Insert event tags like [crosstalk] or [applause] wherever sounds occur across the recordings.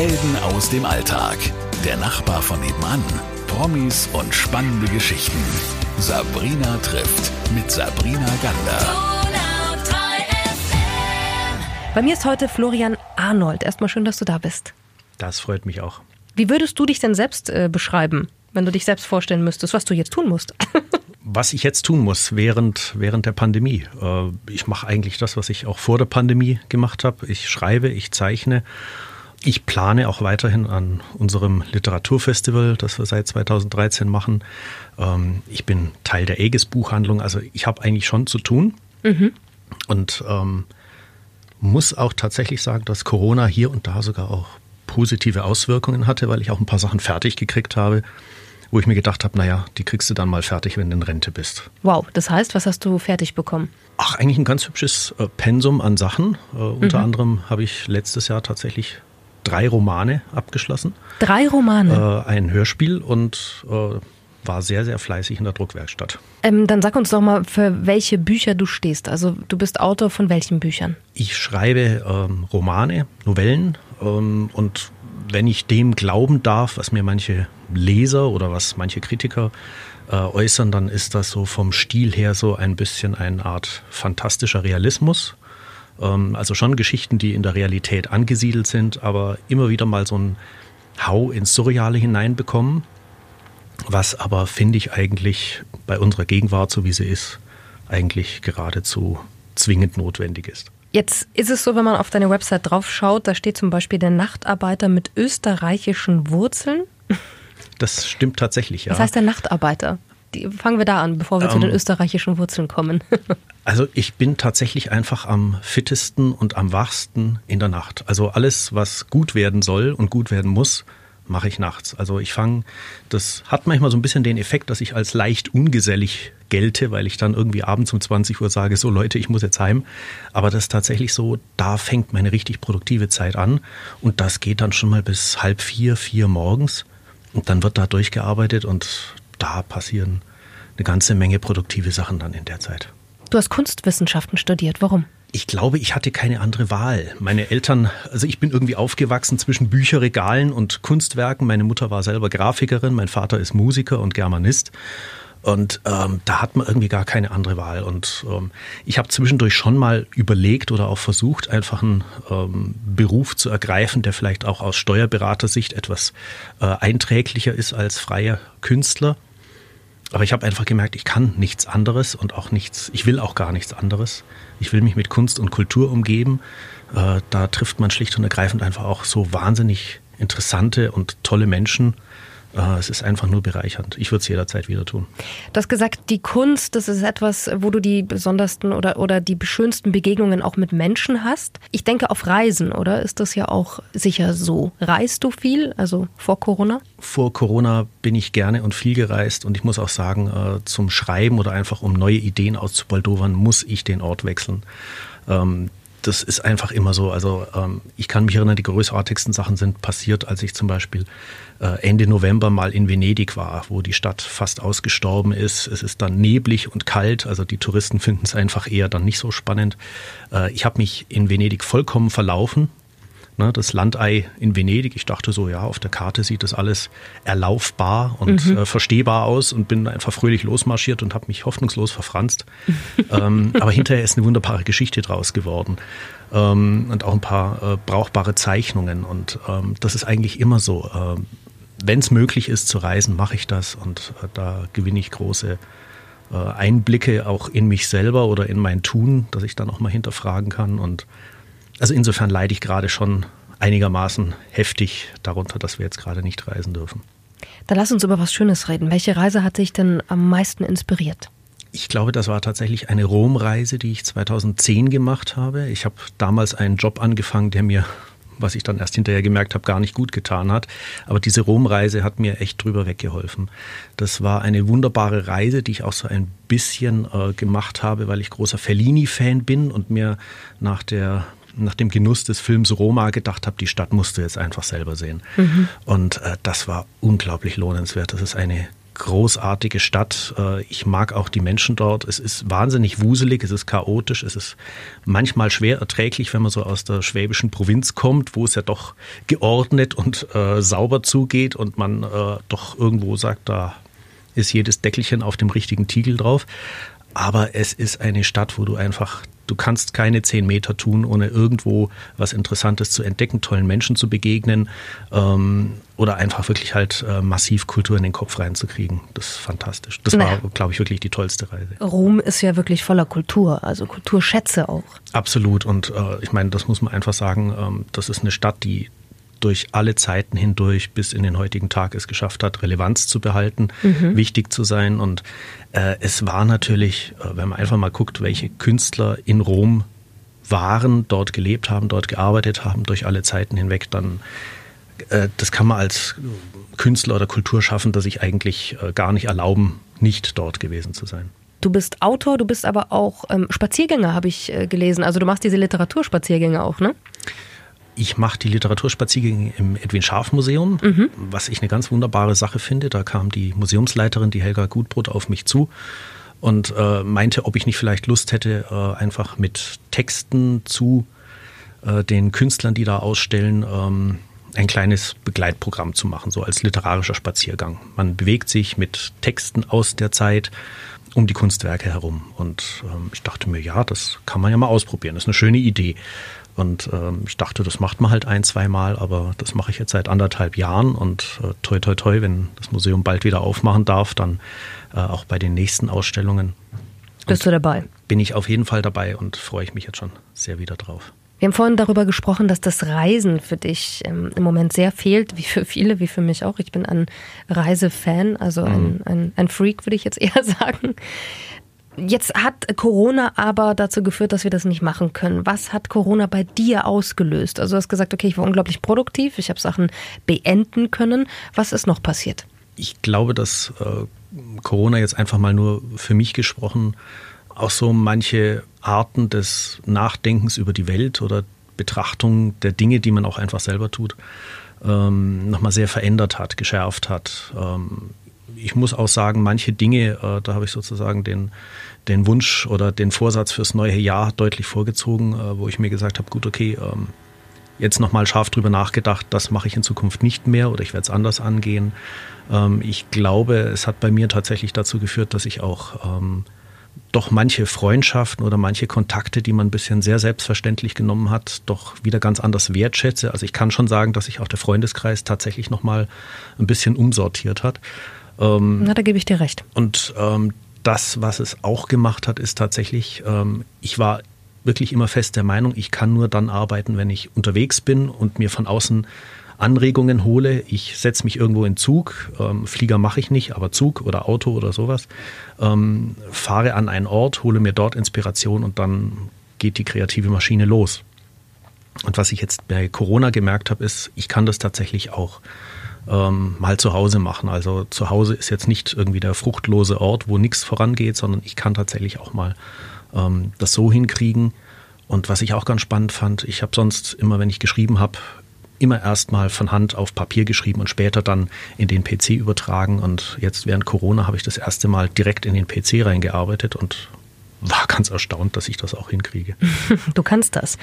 Helden aus dem Alltag. Der Nachbar von nebenan. Promis und spannende Geschichten. Sabrina trifft mit Sabrina Gander. Bei mir ist heute Florian Arnold. Erstmal schön, dass du da bist. Das freut mich auch. Wie würdest du dich denn selbst äh, beschreiben, wenn du dich selbst vorstellen müsstest, was du jetzt tun musst? [laughs] was ich jetzt tun muss während, während der Pandemie. Äh, ich mache eigentlich das, was ich auch vor der Pandemie gemacht habe. Ich schreibe, ich zeichne. Ich plane auch weiterhin an unserem Literaturfestival, das wir seit 2013 machen. Ähm, ich bin Teil der Aegis Buchhandlung, also ich habe eigentlich schon zu tun. Mhm. Und ähm, muss auch tatsächlich sagen, dass Corona hier und da sogar auch positive Auswirkungen hatte, weil ich auch ein paar Sachen fertig gekriegt habe, wo ich mir gedacht habe, naja, die kriegst du dann mal fertig, wenn du in Rente bist. Wow, das heißt, was hast du fertig bekommen? Ach, eigentlich ein ganz hübsches äh, Pensum an Sachen. Äh, unter mhm. anderem habe ich letztes Jahr tatsächlich drei Romane abgeschlossen. Drei Romane? Äh, ein Hörspiel und äh, war sehr, sehr fleißig in der Druckwerkstatt. Ähm, dann sag uns doch mal, für welche Bücher du stehst. Also du bist Autor von welchen Büchern? Ich schreibe ähm, Romane, Novellen ähm, und wenn ich dem glauben darf, was mir manche Leser oder was manche Kritiker äh, äußern, dann ist das so vom Stil her so ein bisschen eine Art fantastischer Realismus. Ähm, also schon Geschichten, die in der Realität angesiedelt sind, aber immer wieder mal so ein Hau ins Surreale hineinbekommen was aber, finde ich, eigentlich bei unserer Gegenwart, so wie sie ist, eigentlich geradezu zwingend notwendig ist. Jetzt ist es so, wenn man auf deine Website draufschaut, da steht zum Beispiel der Nachtarbeiter mit österreichischen Wurzeln. Das stimmt tatsächlich, ja. Was heißt der Nachtarbeiter? Die, fangen wir da an, bevor wir ähm, zu den österreichischen Wurzeln kommen. [laughs] also ich bin tatsächlich einfach am fittesten und am wachsten in der Nacht. Also alles, was gut werden soll und gut werden muss, mache ich nachts. Also ich fange, das hat manchmal so ein bisschen den Effekt, dass ich als leicht ungesellig gelte, weil ich dann irgendwie abends um 20 Uhr sage, so Leute, ich muss jetzt heim. Aber das ist tatsächlich so, da fängt meine richtig produktive Zeit an und das geht dann schon mal bis halb vier, vier morgens und dann wird da durchgearbeitet und da passieren eine ganze Menge produktive Sachen dann in der Zeit. Du hast Kunstwissenschaften studiert. Warum? Ich glaube, ich hatte keine andere Wahl. Meine Eltern, also ich bin irgendwie aufgewachsen zwischen Bücherregalen und Kunstwerken. Meine Mutter war selber Grafikerin, mein Vater ist Musiker und Germanist. Und ähm, da hat man irgendwie gar keine andere Wahl. Und ähm, ich habe zwischendurch schon mal überlegt oder auch versucht, einfach einen ähm, Beruf zu ergreifen, der vielleicht auch aus Steuerberatersicht etwas äh, einträglicher ist als freier Künstler. Aber ich habe einfach gemerkt, ich kann nichts anderes und auch nichts, ich will auch gar nichts anderes. Ich will mich mit Kunst und Kultur umgeben. Äh, da trifft man schlicht und ergreifend einfach auch so wahnsinnig interessante und tolle Menschen, es ist einfach nur bereichernd. Ich würde es jederzeit wieder tun. Du hast gesagt, die Kunst, das ist etwas, wo du die besondersten oder, oder die schönsten Begegnungen auch mit Menschen hast. Ich denke auf Reisen, oder? Ist das ja auch sicher so. Reist du viel, also vor Corona? Vor Corona bin ich gerne und viel gereist und ich muss auch sagen, äh, zum Schreiben oder einfach um neue Ideen auszubaldowern, muss ich den Ort wechseln. Das ist einfach immer so. Also ähm, ich kann mich erinnern, die großartigsten Sachen sind passiert, als ich zum Beispiel äh, Ende November mal in Venedig war, wo die Stadt fast ausgestorben ist. Es ist dann neblig und kalt, also die Touristen [laughs] finden es einfach eher dann nicht so spannend. Äh, ich habe mich in Venedig vollkommen verlaufen ne, das Landei in Venedig. Ich dachte so, ja, auf der Karte sieht das alles erlaufbar und mhm. äh, verstehbar aus und bin einfach fröhlich losmarschiert und habe mich hoffnungslos verfranst. [laughs] ähm, aber hinterher ist eine wunderbare Geschichte draus geworden ähm, und auch ein paar äh, brauchbare Zeichnungen. Und ähm, das ist eigentlich immer so. Äh, Wenn es möglich ist zu reisen, mache ich das und äh, da gewinne ich große äh, Einblicke auch in mich selber oder in mein Tun, dass ich dann auch mal hinterfragen kann und also insofern leide ich gerade schon einigermaßen heftig darunter, dass wir jetzt gerade nicht reisen dürfen. Dann lass uns über was Schönes reden. Welche Reise hat dich denn am meisten inspiriert? Ich glaube, das war tatsächlich eine Romreise, die ich 2010 gemacht habe. Ich habe damals einen Job angefangen, der mir, was ich dann erst hinterher gemerkt habe, gar nicht gut getan hat. Aber diese Romreise hat mir echt drüber weggeholfen. Das war eine wunderbare Reise, die ich auch so ein bisschen äh, gemacht habe, weil ich großer Fellini-Fan bin und mir nach der nach dem Genuss des Films Roma gedacht habe, die Stadt musst du jetzt einfach selber sehen. Mhm. Und äh, das war unglaublich lohnenswert. Das ist eine großartige Stadt. Äh, ich mag auch die Menschen dort. Es ist wahnsinnig wuselig, es ist chaotisch, es ist manchmal schwer erträglich, wenn man so aus der schwäbischen Provinz kommt, wo es ja doch geordnet und äh, sauber zugeht und man äh, doch irgendwo sagt, da ist jedes Deckelchen auf dem richtigen Tiegel drauf. Aber es ist eine Stadt, wo du einfach Du kannst keine zehn Meter tun, ohne irgendwo was Interessantes zu entdecken, tollen Menschen zu begegnen ähm, oder einfach wirklich halt äh, massiv Kultur in den Kopf reinzukriegen. Das ist fantastisch. Das naja. war, glaube ich, wirklich die tollste Reise. Rom ist ja wirklich voller Kultur, also Kulturschätze auch. Absolut. Und äh, ich meine, das muss man einfach sagen, ähm, das ist eine Stadt, die durch alle Zeiten hindurch bis in den heutigen Tag es geschafft hat, Relevanz zu behalten, mhm. wichtig zu sein. Und äh, es war natürlich, äh, wenn man einfach mal guckt, welche Künstler in Rom waren, dort gelebt haben, dort gearbeitet haben, durch alle Zeiten hinweg, dann äh, das kann man als Künstler oder Kulturschaffender sich eigentlich äh, gar nicht erlauben, nicht dort gewesen zu sein. Du bist Autor, du bist aber auch ähm, Spaziergänger, habe ich äh, gelesen. Also du machst diese Literaturspaziergänge auch, ne? Ich mache die Literaturspaziergänge im Edwin Scharf Museum, mhm. was ich eine ganz wunderbare Sache finde. Da kam die Museumsleiterin, die Helga Gutbrot, auf mich zu und äh, meinte, ob ich nicht vielleicht Lust hätte, äh, einfach mit Texten zu äh, den Künstlern, die da ausstellen, ähm, ein kleines Begleitprogramm zu machen, so als literarischer Spaziergang. Man bewegt sich mit Texten aus der Zeit um die Kunstwerke herum. Und ähm, ich dachte mir, ja, das kann man ja mal ausprobieren. Das ist eine schöne Idee. Und ähm, ich dachte, das macht man halt ein, zwei Mal, aber das mache ich jetzt seit anderthalb Jahren und äh, toi toi toi, wenn das Museum bald wieder aufmachen darf, dann äh, auch bei den nächsten Ausstellungen. Bist du dabei? Bin ich auf jeden Fall dabei und freue ich mich jetzt schon sehr wieder drauf. Wir haben vorhin darüber gesprochen, dass das Reisen für dich ähm, im Moment sehr fehlt, wie für viele, wie für mich auch. Ich bin ein Reisefan, also ein, mhm. ein, ein Freak, würde ich jetzt [laughs] eher sagen. Jetzt hat Corona aber dazu geführt, dass wir das nicht machen können. Was hat Corona bei dir ausgelöst? Also du hast gesagt, okay, ich war unglaublich produktiv, ich habe Sachen beenden können. Was ist noch passiert? Ich glaube, dass äh, Corona jetzt einfach mal nur für mich gesprochen auch so manche Arten des Nachdenkens über die Welt oder Betrachtung der Dinge, die man auch einfach selber tut, ähm, nochmal sehr verändert hat, geschärft hat. Ähm, ich muss auch sagen, manche Dinge, äh, da habe ich sozusagen den, den Wunsch oder den Vorsatz fürs neue Jahr deutlich vorgezogen, äh, wo ich mir gesagt habe, gut, okay, ähm, jetzt nochmal scharf drüber nachgedacht, das mache ich in Zukunft nicht mehr oder ich werde es anders angehen. Ähm, ich glaube, es hat bei mir tatsächlich dazu geführt, dass ich auch ähm, doch manche Freundschaften oder manche Kontakte, die man ein bisschen sehr selbstverständlich genommen hat, doch wieder ganz anders wertschätze. Also ich kann schon sagen, dass sich auch der Freundeskreis tatsächlich nochmal ein bisschen umsortiert hat. Ähm, Na, da gebe ich dir recht. Und ähm, das, was es auch gemacht hat, ist tatsächlich, ähm, ich war wirklich immer fest der Meinung, ich kann nur dann arbeiten, wenn ich unterwegs bin und mir von außen Anregungen hole. Ich setze mich irgendwo in Zug, ähm, Flieger mache ich nicht, aber Zug oder Auto oder sowas, ähm, fahre an einen Ort, hole mir dort Inspiration und dann geht die kreative Maschine los. Und was ich jetzt bei Corona gemerkt habe, ist, ich kann das tatsächlich auch ähm, mal zu Hause machen. Also zu Hause ist jetzt nicht irgendwie der fruchtlose Ort, wo nichts vorangeht, sondern ich kann tatsächlich auch mal ähm, das so hinkriegen. Und was ich auch ganz spannend fand, ich habe sonst immer, wenn ich geschrieben habe, immer erstmal von Hand auf Papier geschrieben und später dann in den PC übertragen. Und jetzt während Corona habe ich das erste Mal direkt in den PC reingearbeitet und war ganz erstaunt, dass ich das auch hinkriege. [laughs] Du kannst das.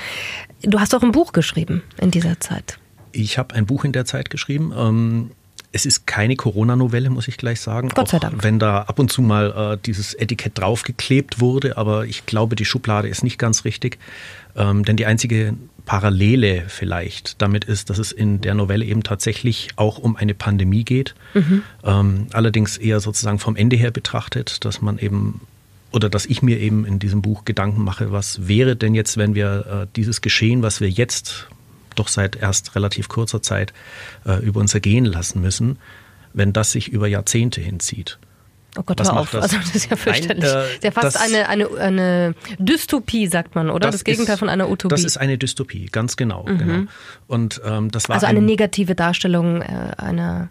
Du hast auch ein Buch geschrieben in dieser Zeit. Ich habe ein Buch in der Zeit geschrieben. Ähm, es ist keine Corona-Novelle, muss ich gleich sagen. Gott sei Dank. Wenn da ab und zu mal äh, dieses Etikett draufgeklebt wurde, aber ich glaube, die Schublade ist nicht ganz richtig. Ähm, denn die einzige Parallele vielleicht damit ist, dass es in der Novelle eben tatsächlich auch um eine Pandemie geht. Mhm. Ähm, allerdings eher sozusagen vom Ende her betrachtet, dass man eben oder dass ich mir eben in diesem Buch Gedanken mache, was wäre denn jetzt, wenn wir äh, dieses Geschehen, was wir jetzt doch seit erst relativ kurzer Zeit äh, über uns ergehen lassen müssen, wenn das sich über Jahrzehnte hinzieht. Oh Gott, Was hör auf. Das? [laughs] Also das ist ja fürchterlich. Nein, äh, ja fast eine, eine, eine Dystopie, sagt man, oder? Das, das Gegenteil ist, von einer Utopie. Das ist eine Dystopie, ganz genau. Mhm. genau. Und, ähm, das war also eine ein, negative Darstellung äh, einer,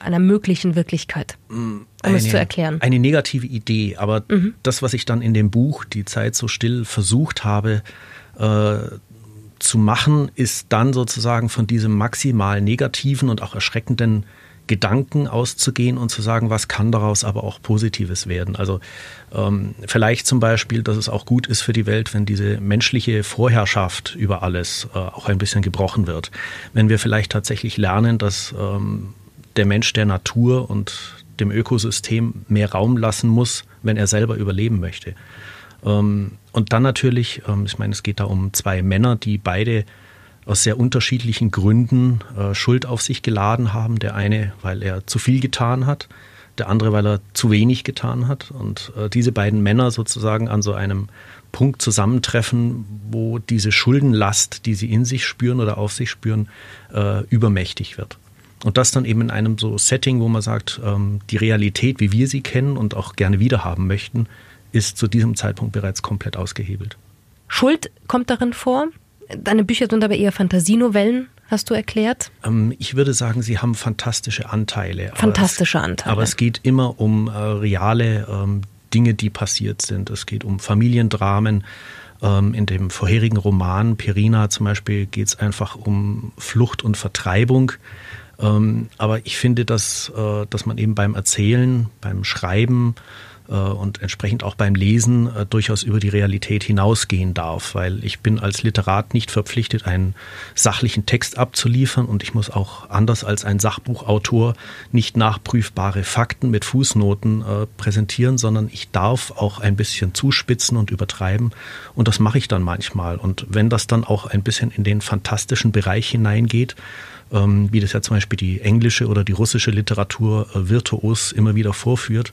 einer möglichen Wirklichkeit, mm, um eine, es zu erklären. Eine negative Idee, aber mhm. das, was ich dann in dem Buch Die Zeit so still versucht habe, äh, zu machen, ist dann sozusagen von diesem maximal negativen und auch erschreckenden Gedanken auszugehen und zu sagen, was kann daraus aber auch Positives werden. Also ähm, vielleicht zum Beispiel, dass es auch gut ist für die Welt, wenn diese menschliche Vorherrschaft über alles äh, auch ein bisschen gebrochen wird. Wenn wir vielleicht tatsächlich lernen, dass ähm, der Mensch der Natur und dem Ökosystem mehr Raum lassen muss, wenn er selber überleben möchte. Ähm, und dann natürlich, ähm, ich meine, es geht da um zwei Männer, die beide aus sehr unterschiedlichen Gründen äh, Schuld auf sich geladen haben. Der eine, weil er zu viel getan hat, der andere, weil er zu wenig getan hat. Und äh, diese beiden Männer sozusagen an so einem Punkt zusammentreffen, wo diese Schuldenlast, die sie in sich spüren oder auf sich spüren, äh, übermächtig wird. Und das dann eben in einem so Setting, wo man sagt, ähm, die Realität, wie wir sie kennen und auch gerne wiederhaben möchten, ist zu diesem Zeitpunkt bereits komplett ausgehebelt. Schuld kommt darin vor. Deine Bücher sind aber eher Fantasienovellen, hast du erklärt? Ähm, ich würde sagen, sie haben fantastische Anteile. Fantastische aber es, Anteile. Aber es geht immer um äh, reale ähm, Dinge, die passiert sind. Es geht um Familiendramen. Ähm, in dem vorherigen Roman Pirina zum Beispiel geht es einfach um Flucht und Vertreibung. Ähm, aber ich finde, dass, äh, dass man eben beim Erzählen, beim Schreiben, und entsprechend auch beim Lesen äh, durchaus über die Realität hinausgehen darf, weil ich bin als Literat nicht verpflichtet, einen sachlichen Text abzuliefern und ich muss auch anders als ein Sachbuchautor nicht nachprüfbare Fakten mit Fußnoten äh, präsentieren, sondern ich darf auch ein bisschen zuspitzen und übertreiben und das mache ich dann manchmal. Und wenn das dann auch ein bisschen in den fantastischen Bereich hineingeht, ähm, wie das ja zum Beispiel die englische oder die russische Literatur äh, virtuos immer wieder vorführt,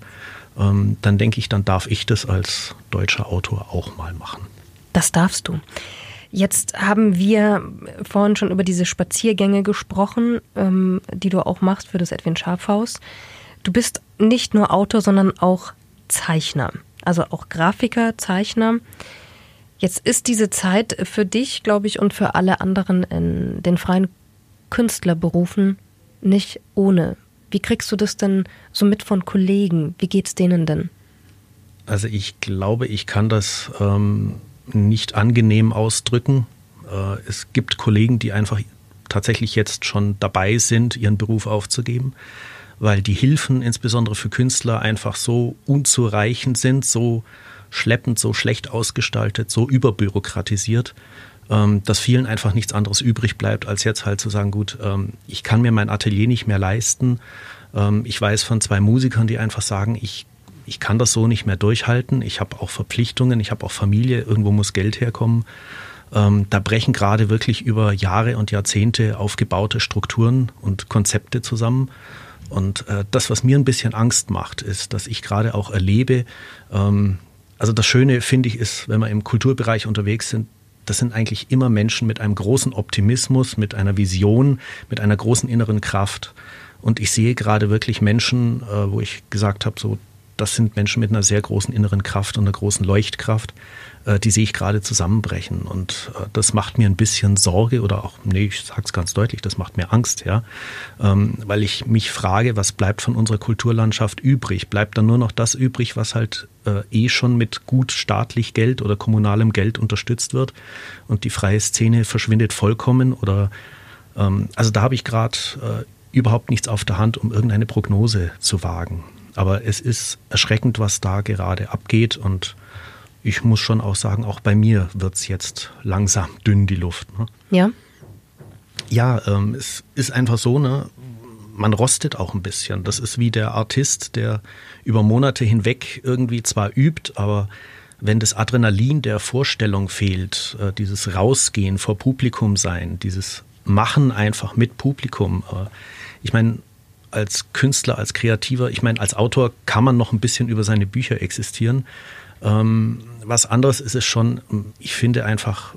ähm, dann denke ich, dann darf ich das als deutscher Autor auch mal machen. Das darfst du. Jetzt haben wir vorhin schon über diese Spaziergänge gesprochen, ähm, die du auch machst für das Edwin Schafhaus. Du bist nicht nur Autor, sondern auch Zeichner, also auch Grafiker, Zeichner. Jetzt ist diese Zeit für dich, glaube ich, und für alle anderen in den freien Künstlerberufen nicht ohne. Wie kriegst du das denn so mit von Kollegen? Wie geht's denen denn? Also ich glaube, ich kann das ähm, nicht angenehm ausdrücken. Äh, es gibt Kollegen, die einfach tatsächlich jetzt schon dabei sind, ihren Beruf aufzugeben, weil die Hilfen insbesondere für Künstler einfach so unzureichend sind, so schleppend, so schlecht ausgestaltet, so überbürokratisiert, ähm, dass vielen einfach nichts anderes übrig bleibt, als jetzt halt zu sagen, gut, ähm, ich kann mir mein Atelier nicht mehr leisten. Ähm, ich weiß von zwei Musikern, die einfach sagen, ich, ich kann das so nicht mehr durchhalten. Ich habe auch Verpflichtungen, ich habe auch Familie, irgendwo muss Geld herkommen. Ähm, da brechen gerade wirklich über Jahre und Jahrzehnte aufgebaute Strukturen und Konzepte zusammen. Und äh, das, was mir ein bisschen Angst macht, ist, dass ich gerade auch erlebe, ähm, also das Schöne, finde ich, ist, wenn wir im Kulturbereich unterwegs sind, das sind eigentlich immer Menschen mit einem großen Optimismus, mit einer Vision, mit einer großen inneren Kraft. Und ich sehe gerade wirklich Menschen, äh, wo ich gesagt habe, so, das sind Menschen mit einer sehr großen inneren Kraft und einer großen Leuchtkraft, äh, die sehe ich gerade zusammenbrechen. Und äh, das macht mir ein bisschen Sorge oder auch, nee, ich sage es ganz deutlich, das macht mir Angst, ja. Ähm, weil ich mich frage, was bleibt von unserer Kulturlandschaft übrig? Bleibt dann nur noch das übrig, was halt äh, eh schon mit gut staatlich Geld oder kommunalem Geld unterstützt wird und die freie Szene verschwindet vollkommen oder ähm, also da habe ich gerade überhaupt nichts auf der Hand, um irgendeine Prognose zu wagen. Aber es ist erschreckend, was da gerade abgeht und ich muss schon auch sagen, auch bei mir wird es jetzt langsam dünn, die Luft. Ne? Ja. Ja, ähm, es ist einfach so, ne? man rostet auch ein bisschen. Das ist wie der Artist, der über Monate hinweg irgendwie zwar übt, aber wenn das Adrenalin der Vorstellung fehlt, äh, dieses Rausgehen vor Publikum sein, dieses Machen einfach mit Publikum. Äh, ich meine, als Künstler, als Kreativer, ich meine, als Autor kann man noch ein bisschen über seine Bücher existieren. Ähm, was anderes ist es schon, ich finde einfach,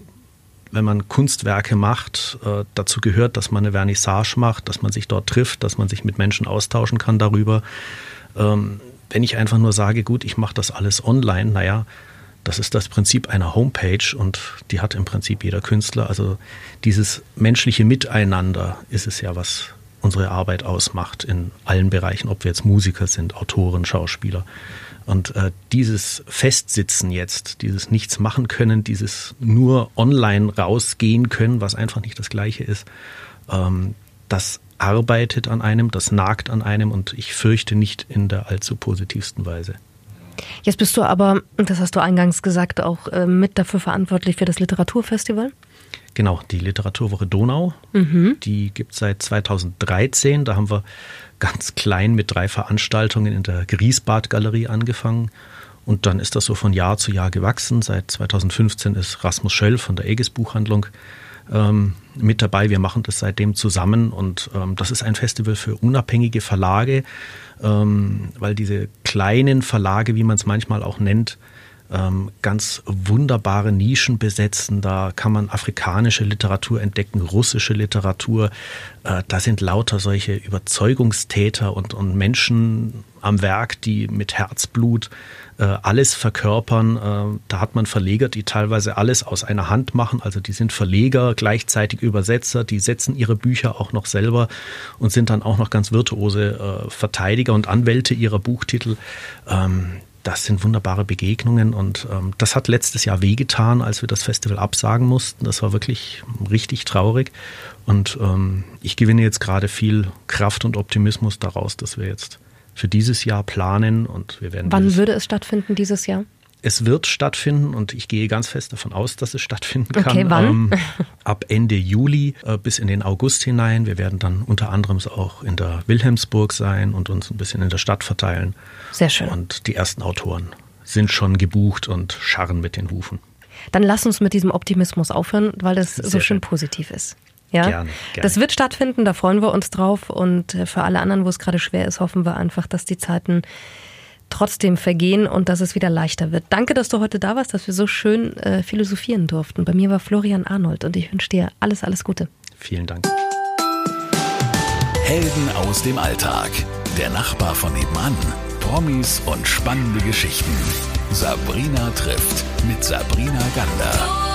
wenn man Kunstwerke macht, äh, dazu gehört, dass man eine Vernissage macht, dass man sich dort trifft, dass man sich mit Menschen austauschen kann darüber. Ähm, wenn ich einfach nur sage, gut, ich mache das alles online, naja, das ist das Prinzip einer Homepage und die hat im Prinzip jeder Künstler. Also dieses menschliche Miteinander ist es ja, was unsere Arbeit ausmacht in allen Bereichen, ob wir jetzt Musiker sind, Autoren, Schauspieler. Und äh, dieses Festsitzen jetzt, dieses Nichts machen können, dieses nur online rausgehen können, was einfach nicht das Gleiche ist, ähm, das arbeitet an einem, das nagt an einem und ich fürchte nicht in der allzu positivsten Weise. Jetzt bist du aber, das hast du eingangs gesagt, auch äh, mit dafür verantwortlich für das Literaturfestival. Genau, die Literaturwoche Donau, mhm. die gibt es seit 2013. Da haben wir ganz klein mit drei Veranstaltungen in der Griesbad-Galerie angefangen. Und dann ist das so von Jahr zu Jahr gewachsen. Seit 2015 ist Rasmus Schöll von der Aegis Buchhandlung ähm, mit dabei. Wir machen das seitdem zusammen und ähm, das ist ein Festival für unabhängige Verlage, ähm, weil diese kleinen Verlage, wie man es manchmal auch nennt, ähm, ganz wunderbare Nischen besetzen. Da kann man afrikanische Literatur entdecken, russische Literatur. Äh, da sind lauter solche Überzeugungstäter und, und Menschen am Werk, die mit Herzblut äh, alles verkörpern. Äh, da hat man Verleger, die teilweise alles aus einer Hand machen. Also die sind Verleger, gleichzeitig Übersetzer, die setzen ihre Bücher auch noch selber und sind dann auch noch ganz virtuose äh, Verteidiger und Anwälte ihrer Buchtitel. Ähm, das sind wunderbare Begegnungen und ähm, das hat letztes Jahr wehgetan, als wir das Festival absagen mussten. Das war wirklich richtig traurig und ähm, ich gewinne jetzt gerade viel Kraft und Optimismus daraus, dass wir jetzt für dieses Jahr planen und wir werden. Wann würde es stattfinden dieses Jahr? Es wird stattfinden und ich gehe ganz fest davon aus, dass es stattfinden kann. Okay, wann? Ähm, ab Ende Juli äh, bis in den August hinein. Wir werden dann unter anderem auch in der Wilhelmsburg sein und uns ein bisschen in der Stadt verteilen. Sehr schön. Und die ersten Autoren sind schon gebucht und scharren mit den Hufen. Dann lass uns mit diesem Optimismus aufhören, weil das Sehr so schön, schön positiv ist. Ja, gerne, gerne. das wird stattfinden, da freuen wir uns drauf. Und äh, für alle anderen, wo es gerade schwer ist, hoffen wir einfach, dass die Zeiten trotzdem vergehen und dass es wieder leichter wird. Danke, dass du heute da warst, dass wir so schön äh, philosophieren durften. Bei mir war Florian Arnold und ich wünsche dir alles, alles Gute. Vielen Dank. Helden aus dem Alltag. Der Nachbar von nebenan. Promis und spannende Geschichten. Sabrina trifft mit Sabrina Gander.